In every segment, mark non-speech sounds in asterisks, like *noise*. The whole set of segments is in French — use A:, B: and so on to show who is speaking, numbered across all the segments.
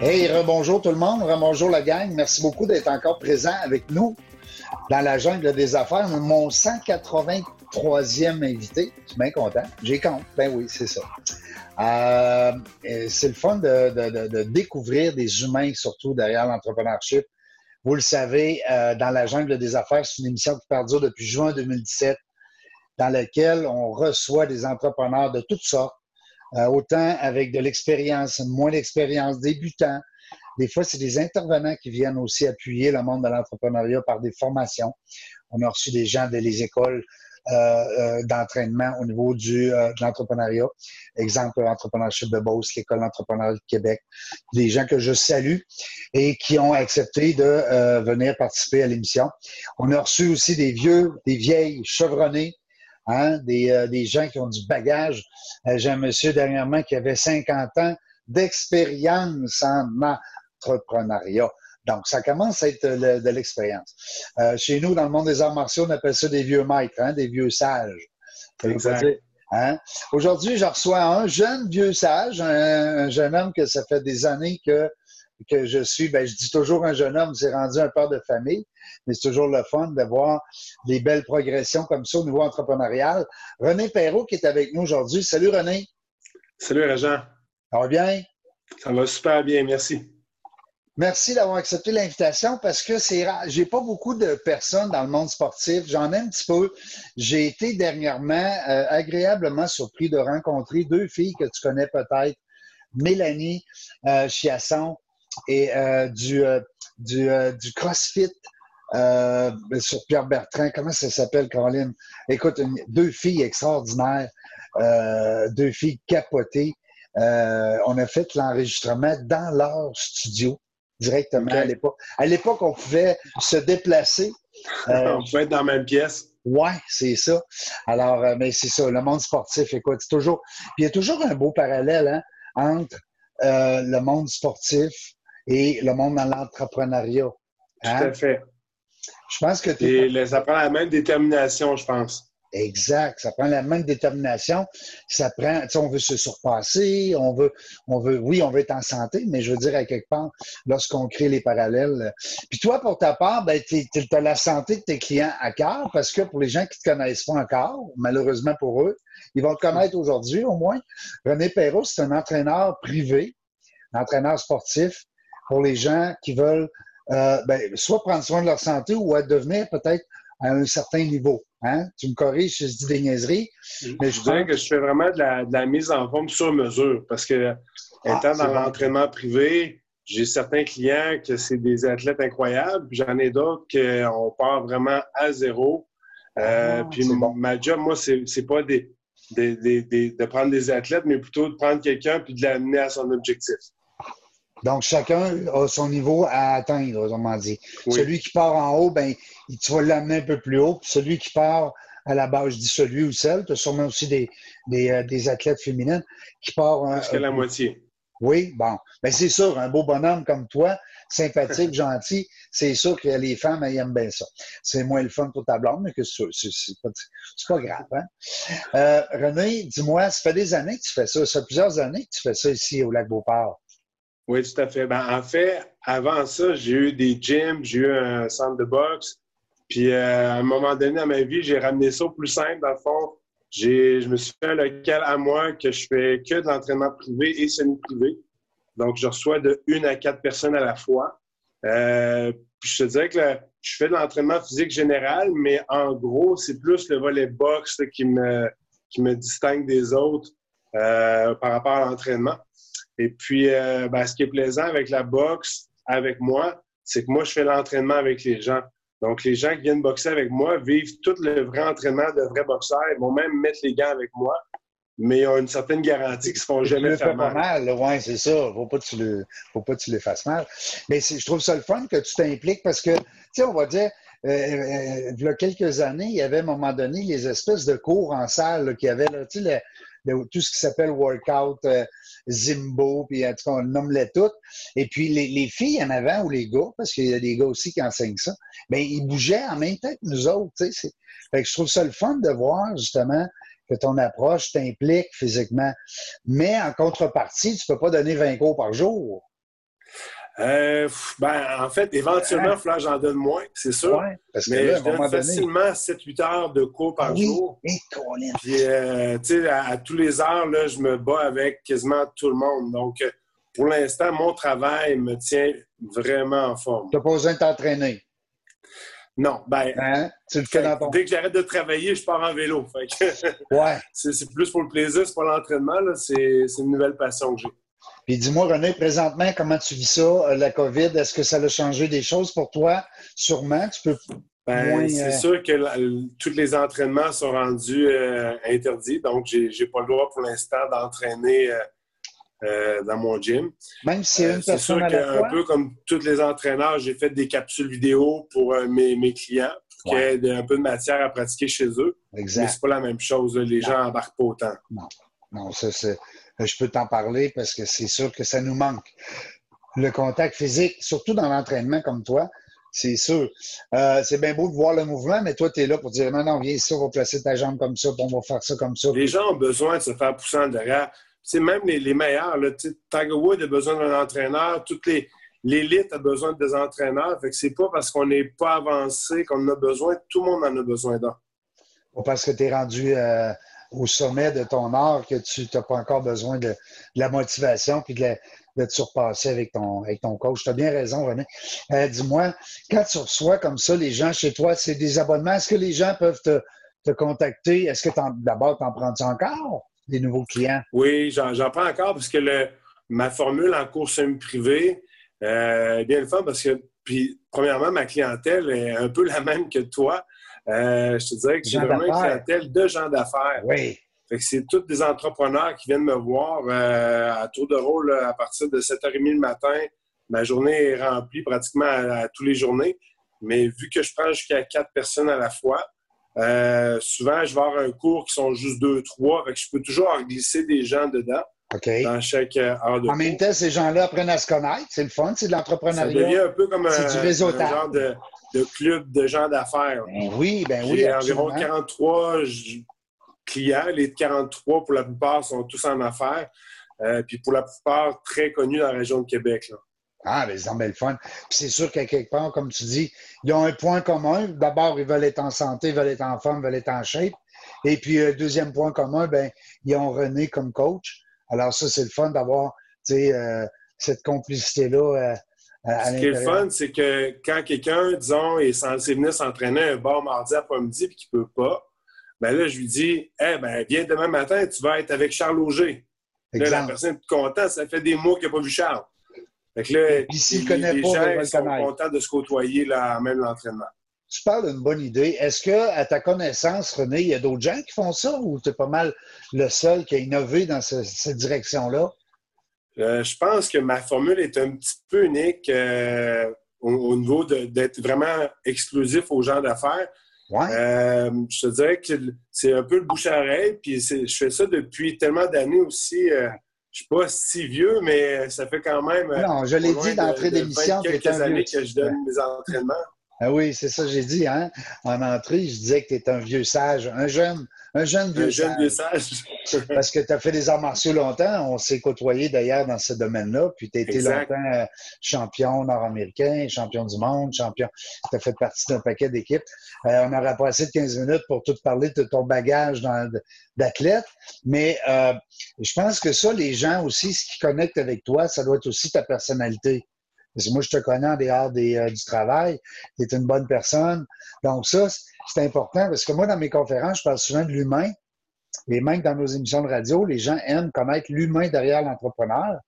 A: Hey, rebonjour tout le monde, rebonjour la gang. Merci beaucoup d'être encore présent avec nous dans la jungle des affaires. Mon 183e invité, je suis bien content? J'ai compte. Ben oui, c'est ça. Euh, c'est le fun de, découvrir des humains, surtout derrière l'entrepreneurship. Vous le savez, euh, dans la jungle des affaires, c'est une émission qui perdure depuis juin 2017, dans laquelle on reçoit des entrepreneurs de toutes sortes euh, autant avec de l'expérience, moins d'expérience, débutants. Des fois, c'est des intervenants qui viennent aussi appuyer le monde de l'entrepreneuriat par des formations. On a reçu des gens des écoles euh, euh, d'entraînement au niveau du, de l'entrepreneuriat. Exemple, l'entrepreneurship de Beauce, l'École d'entrepreneuriat de Québec. Des gens que je salue et qui ont accepté de venir participer à l'émission. On a reçu aussi des vieux, des vieilles chevronnés Hein, euh, des, gens qui ont du bagage. Euh, j'ai un monsieur dernièrement qui avait 50 ans d'expérience en entrepreneuriat. Donc, ça commence à être de l'expérience. Euh, chez nous, dans le monde des arts martiaux, on appelle ça des vieux maîtres, hein, des vieux sages. Hein? Aujourd'hui, je reçois un jeune vieux sage, un, jeune homme que ça fait des années que que je suis, ben, je dis toujours un jeune homme, c'est rendu un père de famille, mais c'est toujours le fun de voir des belles progressions comme ça au niveau entrepreneurial. René Perrault qui est avec nous aujourd'hui. Salut René.
B: Salut Régent.
A: Ça va bien?
B: Ça va super bien, merci.
A: Merci d'avoir accepté l'invitation parce que c'est rare. J'ai pas beaucoup de personnes dans le monde sportif. J'en ai un petit peu. J'ai été dernièrement euh, agréablement surpris de rencontrer deux filles que tu connais peut-être. Mélanie euh, Chiasson et euh, du, euh, du, euh, du, CrossFit sur Pierre Bertrand. Comment ça s'appelle, Caroline? Écoute, deux filles extraordinaires, deux filles capotées. on a fait l'enregistrement dans leur studio directement à l'époque. À l'époque, on pouvait se déplacer. *laughs*
B: on pouvait être dans la même pièce.
A: Ouais, c'est ça. Alors, mais c'est ça, le monde sportif, écoute, c'est toujours. Puis il y a toujours un beau parallèle hein, entre le monde sportif et le monde dans l'entrepreneuriat. Tout
B: à hein? fait.
A: Je pense que
B: tu. Ça prend la même détermination, je pense.
A: Exact. Ça prend la même détermination. Ça prend, tu sais, on veut se surpasser, on veut, on veut, oui, on veut être en santé, mais je veux dire, à quelque part, lorsqu'on crée les parallèles. Puis toi, pour ta part, ben, tu as la santé de tes clients à cœur parce que pour les gens qui te connaissent pas encore, malheureusement pour eux, ils vont te connaître aujourd'hui au moins. René Perrault, c'est un entraîneur privé, un entraîneur sportif pour les gens qui veulent euh, ben, soit prendre soin de leur santé ou à devenir peut-être à un certain niveau. Hein? Tu me corriges si je dis des niaiseries.
B: Mais je dirais que je fais vraiment de la, mise en forme sur mesure parce que, ah, étant dans l'entraînement privé, j'ai certains clients que c'est des athlètes incroyables, j'en ai d'autres qu'on part vraiment à zéro. Euh, ah, puis ma job, moi, c'est pas des, de prendre des athlètes, mais plutôt de prendre quelqu'un puis de l'amener à son objectif.
A: Donc, chacun a son niveau à atteindre, autrement dit. Celui qui part en haut, ben, tu vas l'amener un peu plus haut. celui qui part à la base, je dis celui ou celle, tu as sûrement aussi des, des, euh, des, athlètes féminines qui partent...
B: Jusqu'à la moitié.
A: Oui, bon. Ben, c'est sûr, un beau bonhomme comme toi, sympathique, *laughs* gentil, c'est sûr que les femmes, elles aiment bien ça. C'est moins le fun pour ta blonde, mais que c'est pas, pas grave. Hein? Euh, René, dis-moi, ça fait des années que tu fais ça. Ça fait plusieurs années que tu fais ça ici au Lac Beauport.
B: Oui, tout à fait. Ben, en fait, avant ça, j'ai eu des gyms, j'ai eu un centre de boxe. Puis euh, à un moment donné dans ma vie, j'ai ramené ça au plus simple. Dans le fond, je me suis fait un local à moi que je fais que de l'entraînement privé et semi-privé. Donc, je reçois de une à quatre personnes à la fois. Euh, puis je te dirais que je fais de l'entraînement physique général, mais en gros, c'est plus le volet boxe qui, me, qui me distingue des autres euh, par rapport à l'entraînement. Et puis, euh, ben, ce qui est plaisant avec la boxe, avec moi, c'est que moi, je fais l'entraînement avec les gens. Donc, les gens qui viennent boxer avec moi vivent tout le vrai entraînement de vrais boxeurs. Ils vont même mettre les gants avec moi, mais ils ont une certaine garantie qu'ils ne se font jamais faire mal.
A: Mal, ouais, c'est ça. Faut pas que tu le, faut pas que tu les fasses mal. Mais je trouve ça le fun que tu t'impliques parce que, tu sais, on va dire, euh, euh, il y a quelques années, il y avait à un moment donné les espèces de cours en salle qui avaient, tu sais, tout ce qui s'appelle workout, euh, Zimbo, puis en tout cas, on nomme-les toutes. Et puis les, filles en avant ou les gars, parce qu'il y a des gars aussi qui enseignent ça, bien, ils bougeaient en même temps que nous autres. Fait que je trouve ça le fun de voir justement que ton approche t'implique physiquement. Mais en contrepartie, tu peux pas donner 20 cours par jour.
B: Euh, ben, en fait, éventuellement, que j'en donne moins, c'est sûr. mais je donne facilement 7-8 heures de cours par jour. Et Puis, euh, tu sais, à, tous les heures, là, je me bats avec quasiment tout le monde. Donc, euh, pour l'instant, mon travail me tient vraiment en forme.
A: Tu n'as pas besoin de t'entraîner?
B: Non, ben. Hein? Tu le fais dans ton... Dès que j'arrête de travailler, je pars en vélo. ouais. *laughs* C'est plus pour le plaisir, c'est pas l'entraînement. C'est une nouvelle passion que j'ai.
A: Puis dis-moi, René, présentement, comment tu vis ça, euh, la COVID? Est-ce que ça a changé des choses pour toi? Sûrement, tu peux.
B: Ben, c'est euh, sûr que tous les entraînements sont rendus euh, interdits, donc j'ai n'ai pas le droit pour l'instant d'entraîner dans mon gym.
A: Même si c'est une personne
B: sûr qu'un peu comme tous les entraîneurs, j'ai fait des capsules vidéo pour mes, clients pour qu'il y ait un peu de matière à pratiquer chez eux. Exact. Mais c'est pas la même chose. Les gens n'embarquent pas autant.
A: Non, non, ça c'est je peux t'en parler parce que c'est sûr que ça nous manque. Le contact physique, surtout dans l'entraînement comme toi, c'est sûr. Euh, c'est bien beau de voir le mouvement, mais toi, tu es là pour dire non, non, viens ici, on va placer ta jambe comme ça, puis on va faire ça comme ça.
B: Les gens ont besoin de se faire pousser en derrière. C'est même les, meilleurs. Là, Tiger Woods a besoin d'un entraîneur. Toutes les l'élite a besoin de des entraîneurs. Fait que c'est pas parce qu'on n'est pas avancé qu'on en a besoin. Tout le monde en a besoin d'un.
A: Parce que tu es rendu euh, au sommet de ton art que tu n'as pas encore besoin de, la motivation puis de, te surpasser avec ton, avec ton coach. Tu as bien raison, René. Euh, dis-moi, quand tu reçois comme ça les gens chez toi, c'est des abonnements. Est-ce que les gens peuvent te, contacter? Est-ce que d'abord, tu en prends-tu encore des nouveaux clients?
B: Oui, j'en prends encore parce que ma formule en cours semi-privé euh, bien le fun parce que, premièrement, ma clientèle est un peu la même que toi. Euh, je te dirais que j'ai vraiment une clientèle de gens d'affaires.
A: Oui.
B: Fait que c'est tous des entrepreneurs qui viennent me voir euh, à tour de rôle à partir de 7h30 le matin. Ma journée est remplie pratiquement à, tous les journées. Mais vu que je prends jusqu'à quatre personnes à la fois, euh, souvent, je vais avoir un cours qui sont juste deux, trois. Fait que je peux toujours glisser des gens dedans. Dans chaque heure de
A: En même temps, ces gens-là apprennent à se connaître. C'est le fun, c'est de l'entrepreneuriat. Ça
B: devient un peu comme un, du genre de, de club de gens d'affaires.
A: Ben oui, ben oui.
B: J'ai environ 43 clients. Les 43, pour la plupart, sont tous en affaires. Euh, puis pour la plupart, très connus dans la région de Québec. Là.
A: Ah, mais c'est le fun. Puis c'est sûr qu'à quelque part, comme tu dis, ils ont un point commun. D'abord, ils veulent être en santé, ils veulent être en forme, ils veulent être en shape. Et puis, euh, deuxième point commun, ben, ils ont René comme coach. Alors ça, c'est le fun d'avoir euh, cette complicité-là
B: ce qui est le fun, c'est que quand quelqu'un, disons, est censé venir s'entraîner un bar mardi après-midi et qu'il ne peut pas, ben là, je lui dis Eh ben, viens demain matin, tu vas être avec Charles Auger. Là, la personne est contente, ça fait des mois qu'il n'a pas vu Charles. Fait que là, les, connaît les gens sont contents de se côtoyer là, même l'entraînement.
A: Tu parles d'une bonne idée. Est-ce que, à ta connaissance, René, il y a d'autres gens qui font ça ou tu es pas mal le seul qui a innové dans cette direction-là?
B: Euh, je pense que ma formule est un petit peu unique euh, au, niveau d'être vraiment exclusif aux gens d'affaires. Euh, je te dirais que c'est un peu le bouche à oreille, puis je fais ça depuis tellement d'années aussi. je ne suis pas si vieux, mais ça fait quand même.
A: Non, je l'ai dit d'entrée d'émission.
B: quelques années que je donne mes entraînements.
A: Ah oui, c'est ça que j'ai dit, hein? En entrée, je disais que tu es un vieux sage, un jeune, un jeune vieux sage. *laughs* Parce que tu as fait des arts martiaux longtemps. On s'est côtoyé d'ailleurs dans ce domaine-là. Puis tu as été longtemps euh, champion nord-américain, champion du monde, champion. Tu as fait partie d'un paquet d'équipes. Euh, on n'aurait pas assez de 15 minutes pour tout parler de ton bagage d'athlète. Mais euh, je pense que ça, les gens aussi, ce qui connecte avec toi, ça doit être aussi ta personnalité. Parce que moi, je te connais en dehors des, du travail. Tu es une bonne personne. Donc ça, c'est important parce que moi, dans mes conférences, je parle souvent de l'humain. Et même dans nos émissions de radio, les gens aiment connaître l'humain derrière l'entrepreneur.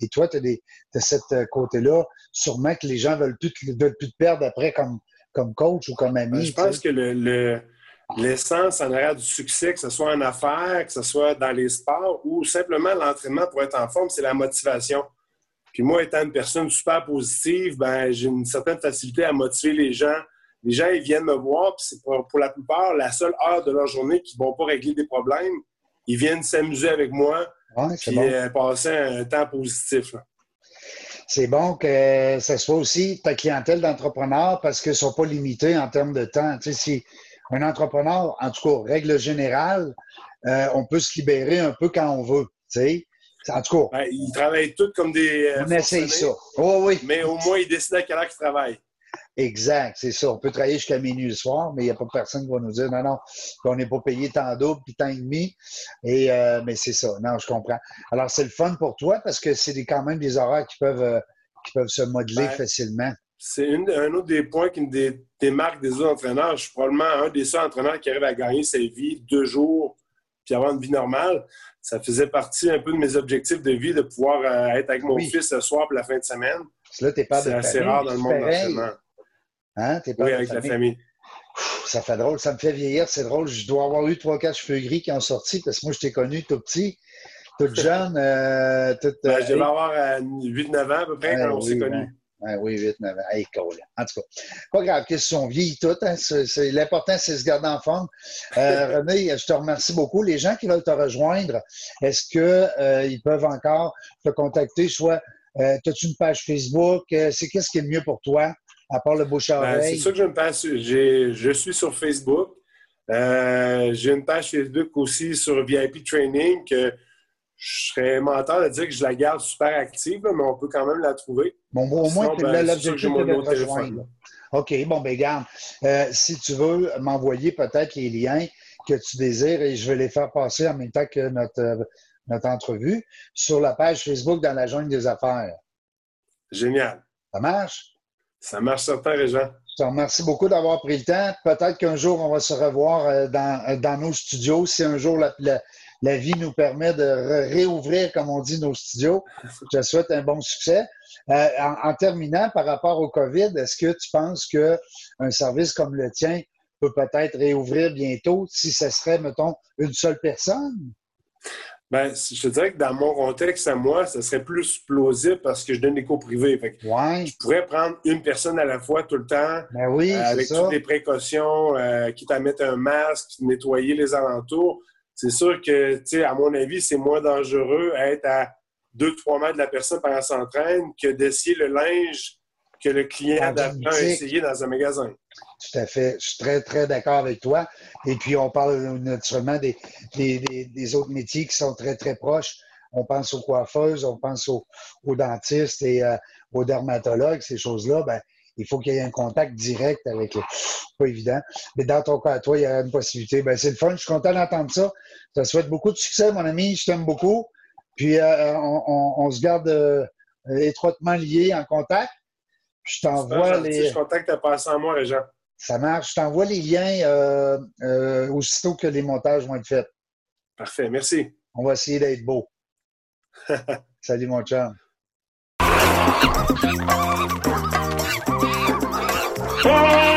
A: Et toi, tu as, cette euh, côté-là. Sûrement que les gens veulent plus, veulent plus te perdre après comme, comme coach ou comme ami.
B: Je pense que le, l'essence en arrière du succès, que ce soit en affaires, que ce soit dans les sports ou simplement l'entraînement pour être en forme, c'est la motivation. Puis moi, étant une personne super positive, ben, j'ai une certaine facilité à motiver les gens les gens, ils viennent me voir, puis c'est pour, la plupart la seule heure de leur journée qu'ils ne vont pas régler des problèmes. ils viennent s'amuser avec moi
A: Ouais, c'est
B: puis
A: bon.
B: euh, passer un temps positif. là.
A: C'est bon que ce soit aussi ta clientèle d'entrepreneurs parce qu'ils ne sont pas limités en termes de temps. Tu sais, si un entrepreneur, en tout cas, règle générale, euh, on peut se libérer un peu quand on veut. Tu sais. En tout cas,
B: Ben, ils travaillent tous comme des. euh,
A: on essaye ça.
B: forcenés,
A: Oui, oui.
B: Mais au moins, ils décident à quelle heure ils travaillent.
A: Exact, c'est ça. On peut travailler jusqu'à minuit le soir, mais il n'y a pas personne qui va nous dire non, non, qu'on n'est pas payé tant double puis tant et demi. Et, euh, mais c'est ça. Non, je comprends. Alors, c'est le fun pour toi parce que c'est quand même des horaires qui peuvent, euh, qui peuvent se modeler
B: Ben,
A: facilement.
B: C'est un autre des points qui me dé- démarque des autres entraîneurs. Je suis probablement un des seuls entraîneurs qui arrive à gagner sa vie deux jours puis avoir une vie normale. Ça faisait partie un peu de mes objectifs de vie de pouvoir euh, être avec mon
A: Oui.
B: fils le soir pour la fin de semaine.
A: Là, t'es pas
B: C'est assez
A: famille,
B: rare dans le monde d'entraînement.
A: Hein? T'es père
B: Oui, avec la
A: famille. Ça fait drôle, ça me fait vieillir, c'est drôle. Je dois avoir eu trois, quatre cheveux gris qui ont sorti parce que moi, je t'ai connu tout petit, tout jeune, euh, tout.
B: Ben,
A: euh,
B: je devais avoir 8-9 ans à peu près quand on s'est connus.
A: Ouais, oui, 8, 9 ans. Hey, cool. En tout cas, pas grave, question, on vieillit tout. Hein? C'est- L'important, c'est de se garder en forme. Euh, *laughs* René, je te remercie beaucoup. Les gens qui veulent te rejoindre, est-ce qu'ils peuvent encore te contacter? Soit, euh, as-tu une page Facebook? Euh, c'est qu'est-ce qui est le mieux pour toi, à part le bouche à
B: Ben, c'est ça que je me passe. Je suis sur Facebook. Euh, J'ai une page Facebook aussi sur VIP Training que je serais menteur de dire que je la garde super active, mais on peut quand même la trouver.
A: Bon, au moins,
B: Sinon,
A: tu
B: ben,
A: l'objectif de rejoindre. OK, bon, ben garde. Euh, si tu veux m'envoyer peut-être les liens que tu désires et je vais les faire passer en même temps que notre, euh, notre entrevue sur la page Facebook dans la jungle des affaires.
B: Génial.
A: Ça marche?
B: Ça marche certain, Régent.
A: Je te remercie beaucoup d'avoir pris le temps. Peut-être qu'un jour, on va se revoir euh, dans, dans nos studios. Si un jour la, la- la vie nous permet de réouvrir, comme on dit, nos studios, je te souhaite un bon succès. Euh, en, en terminant, par rapport au COVID, est-ce que tu penses qu'un service comme le tien peut peut-être réouvrir bientôt si ce serait, mettons, une seule personne?
B: Ben, je te dirais que dans mon contexte à moi, ça serait plus plausible parce que je donne des cours privés. Fait que
A: Oui,
B: je pourrais prendre une personne à la fois tout le temps,
A: ben oui,
B: euh, avec
A: ça.
B: toutes les précautions, euh, quitte à mettre un masque, nettoyer les alentours. C'est sûr que, tu sais, à mon avis, c'est moins dangereux à être à 2-3 mètres de la personne pendant qu'elle s'entraîne que d'essayer le linge que le client
A: Dans
B: a essayé dans un magasin.
A: Tout à fait. Je suis très, très d'accord avec toi. Et puis, on parle naturellement des, des, des- des autres métiers qui sont très, très proches. On pense aux coiffeuses, on pense aux, aux dentistes et euh, aux dermatologues, ces choses-là. Ben, il faut qu'il y ait un contact direct avec les. Pas évident. Mais dans ton cas, toi, il y a une possibilité. Ben, c'est le fun. Je suis content d'entendre ça. Je te souhaite beaucoup de succès, mon ami. Je t'aime beaucoup. Puis, euh, on, on- on se garde euh, étroitement liés en contact. Je t'envoie les.
B: Je contacte passer en moi, Régent.
A: Ça marche. Je t'envoie les liens euh, euh, aussitôt que les montages vont être faits.
B: Parfait, merci.
A: On va essayer d'être beau. *laughs* Salut, mon chum.
C: Oh!